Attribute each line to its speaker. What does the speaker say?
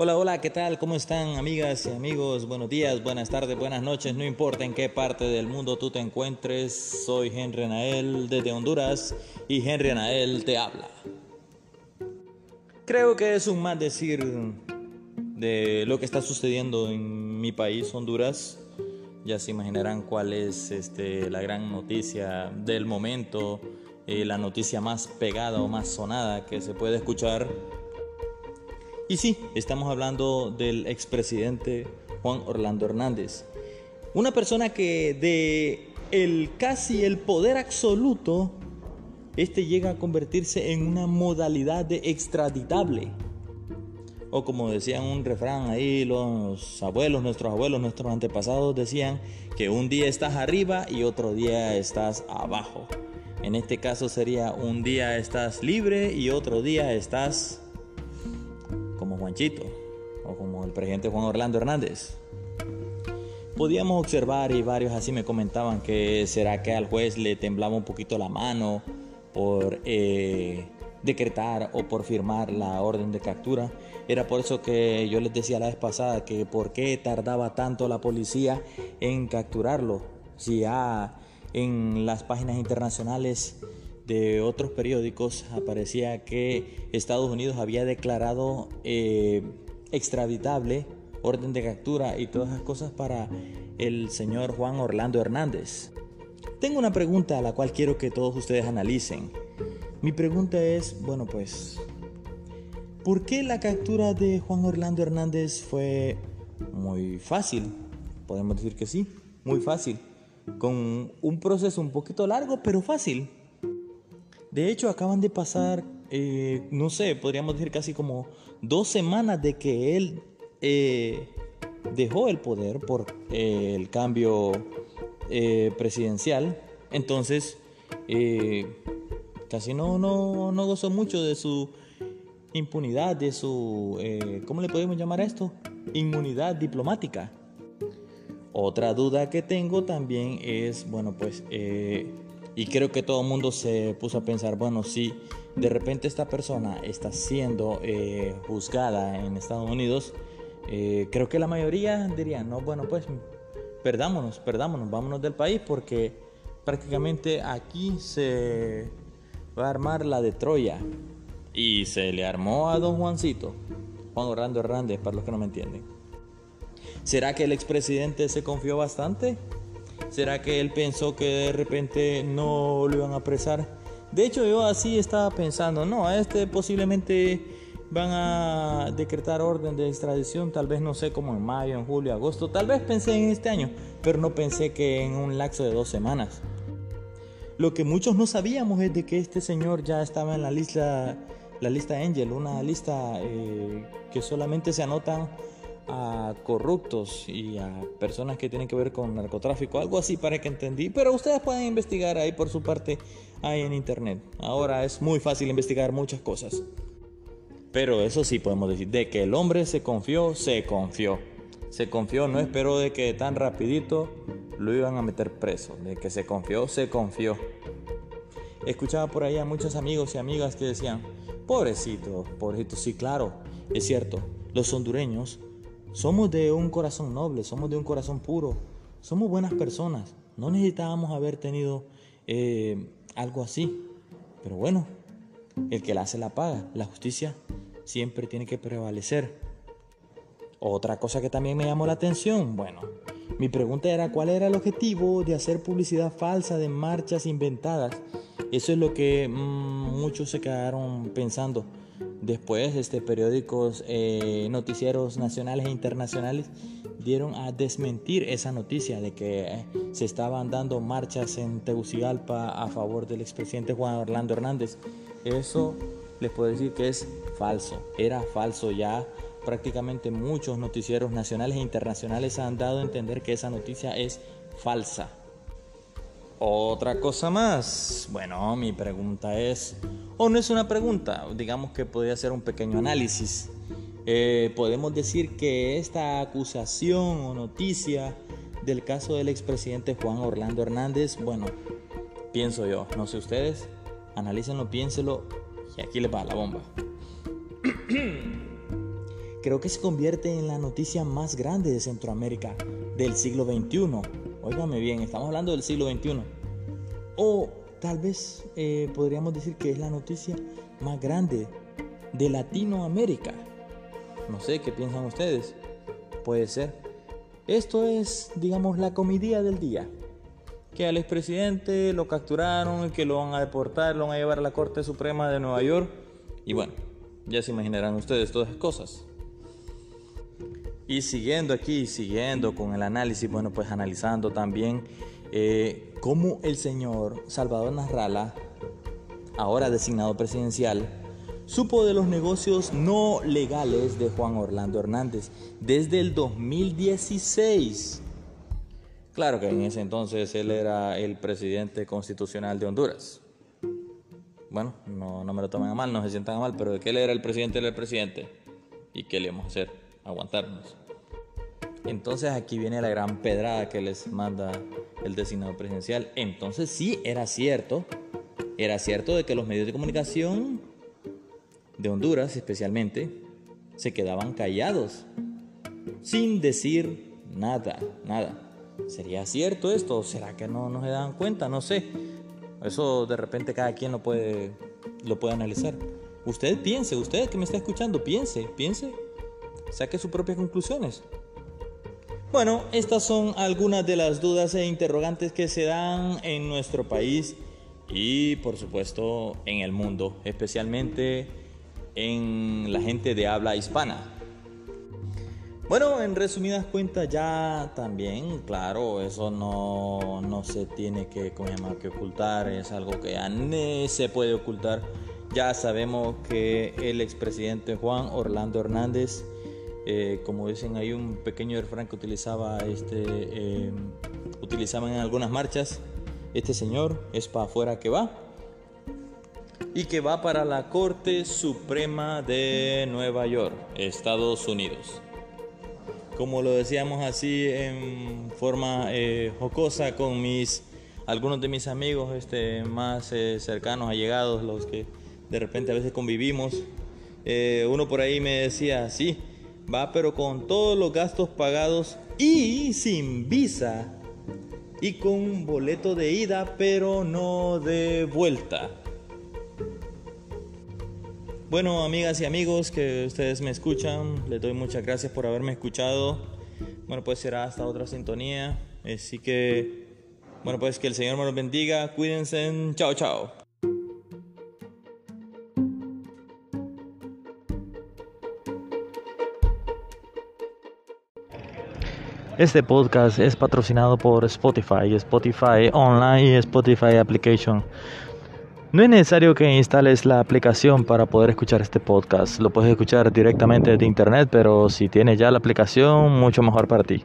Speaker 1: Hola, hola, ¿qué tal? ¿Cómo están amigas y amigos? Buenos días, buenas tardes, buenas noches, no importa en qué parte del mundo tú te encuentres, soy Henry Anael desde Honduras y Henry Anael te habla. Creo que es un mal decir de lo que está sucediendo en mi país, Honduras. Ya se imaginarán cuál es este, la gran noticia del momento, eh, la noticia más pegada o más sonada que se puede escuchar y sí, estamos hablando del expresidente Juan Orlando Hernández. Una persona que de el casi el poder absoluto, este llega a convertirse en una modalidad de extraditable. O como decían un refrán ahí, los abuelos, nuestros abuelos, nuestros antepasados decían que un día estás arriba y otro día estás abajo. En este caso sería un día estás libre y otro día estás Juanchito o como el presidente Juan Orlando Hernández. Podíamos observar y varios así me comentaban que será que al juez le temblaba un poquito la mano por eh, decretar o por firmar la orden de captura. Era por eso que yo les decía la vez pasada que por qué tardaba tanto la policía en capturarlo. Si ya en las páginas internacionales de otros periódicos aparecía que Estados Unidos había declarado eh, extraditable orden de captura y todas esas cosas para el señor Juan Orlando Hernández. Tengo una pregunta a la cual quiero que todos ustedes analicen. Mi pregunta es, bueno pues, ¿por qué la captura de Juan Orlando Hernández fue muy fácil? Podemos decir que sí, muy fácil. Con un proceso un poquito largo, pero fácil. De hecho, acaban de pasar, eh, no sé, podríamos decir casi como dos semanas de que él eh, dejó el poder por eh, el cambio presidencial. Entonces, casi no, no, no gozó mucho de su impunidad, de su, ¿cómo le podemos llamar a esto? Inmunidad diplomática. Otra duda que tengo también es, bueno, pues y creo que todo el mundo se puso a pensar, bueno, si de repente esta persona está siendo eh, juzgada en Estados Unidos, eh, creo que la mayoría dirían, no, bueno, pues perdámonos, perdámonos, vámonos del país porque prácticamente aquí se va a armar la de Troya. Y se le armó a don Juancito, Juan Orlando Hernández, para los que no me entienden. ¿Será que el expresidente se confió bastante? ¿Será que él pensó que de repente no lo iban a apresar? De hecho, yo así estaba pensando, no, a este posiblemente van a decretar orden de extradición, tal vez no sé, como en mayo, en julio, agosto, tal vez pensé en este año, pero no pensé que en un lapso de dos semanas. Lo que muchos no sabíamos es de que este señor ya estaba en la lista, la lista Angel, una lista eh, que solamente se anotan a corruptos y a personas que tienen que ver con narcotráfico, algo así para que entendí, pero ustedes pueden investigar ahí por su parte ahí en internet. Ahora es muy fácil investigar muchas cosas. Pero eso sí podemos decir, de que el hombre se confió, se confió. Se confió, no esperó de que tan rapidito lo iban a meter preso. De que se confió, se confió. Escuchaba por ahí a muchos amigos y amigas que decían, pobrecito, pobrecito, sí, claro, es cierto, los hondureños somos de un corazón noble, somos de un corazón puro, somos buenas personas. No necesitábamos haber tenido eh, algo así. Pero bueno, el que la hace la paga. La justicia siempre tiene que prevalecer. Otra cosa que también me llamó la atención, bueno, mi pregunta era cuál era el objetivo de hacer publicidad falsa de marchas inventadas. Eso es lo que mm, muchos se quedaron pensando. Después, este, periódicos, eh, noticieros nacionales e internacionales dieron a desmentir esa noticia de que eh, se estaban dando marchas en Tegucigalpa a favor del expresidente Juan Orlando Hernández. Eso les puedo decir que es falso, era falso ya. Prácticamente muchos noticieros nacionales e internacionales han dado a entender que esa noticia es falsa. Otra cosa más. Bueno, mi pregunta es, o no es una pregunta, digamos que podría ser un pequeño análisis. Eh, podemos decir que esta acusación o noticia del caso del expresidente Juan Orlando Hernández, bueno, pienso yo, no sé ustedes, analícenlo, piénselo y aquí le va la bomba. creo que se convierte en la noticia más grande de Centroamérica del siglo XXI. Óigame bien, estamos hablando del siglo XXI. O tal vez eh, podríamos decir que es la noticia más grande de Latinoamérica. No sé qué piensan ustedes. Puede ser. Esto es, digamos, la comedia del día. Que al expresidente lo capturaron y que lo van a deportar, lo van a llevar a la Corte Suprema de Nueva York. Y bueno, ya se imaginarán ustedes todas esas cosas. Y siguiendo aquí, siguiendo con el análisis, bueno, pues analizando también eh, cómo el señor Salvador Narrala, ahora designado presidencial, supo de los negocios no legales de Juan Orlando Hernández desde el 2016. Claro que en ese entonces él era el presidente constitucional de Honduras. Bueno, no, me lo tomen a mal, no se sientan a mal, pero de que él era el presidente, él era el presidente. ¿Y qué le vamos a hacer? Aguantarnos. Entonces aquí viene la gran pedrada que les manda el designado presidencial. Entonces sí, era cierto, era cierto de que los medios de comunicación de Honduras especialmente, se quedaban callados, sin decir nada, nada. ¿Sería cierto esto? ¿Será que no, no se dan cuenta? No sé. Eso de repente cada quien lo puede, lo puede analizar. Usted piense, usted que me está escuchando, piense, piense, saque sus propias conclusiones. Bueno, estas son algunas de las dudas e interrogantes que se dan en nuestro país y por supuesto en el mundo, especialmente en la gente de habla hispana. Bueno, en resumidas cuentas ya también, claro, eso no, no se tiene que, que ocultar, es algo que ya no se puede ocultar. Ya sabemos que el expresidente Juan Orlando Hernández, eh, como dicen, hay un pequeño refrán que utilizaba, este, eh, utilizaban en algunas marchas, este señor es para afuera que va y que va para la Corte Suprema de Nueva York, Estados Unidos. Como lo decíamos así en forma eh, jocosa con mis algunos de mis amigos este, más eh, cercanos, allegados, los que de repente a veces convivimos. Uno por ahí me decía, sí, va pero con todos los gastos pagados y sin visa y con boleto de ida pero no de vuelta. Bueno, amigas y amigos que ustedes me escuchan, les doy muchas gracias por haberme escuchado. Bueno, pues será hasta otra sintonía. Así que, bueno, pues que el Señor me los bendiga. Cuídense. Chao, chao. Este podcast es patrocinado por Spotify, Spotify Online y Spotify Application. No es necesario que instales la aplicación para poder escuchar este podcast. Lo puedes escuchar directamente de internet, pero si tienes ya la aplicación, mucho mejor para ti.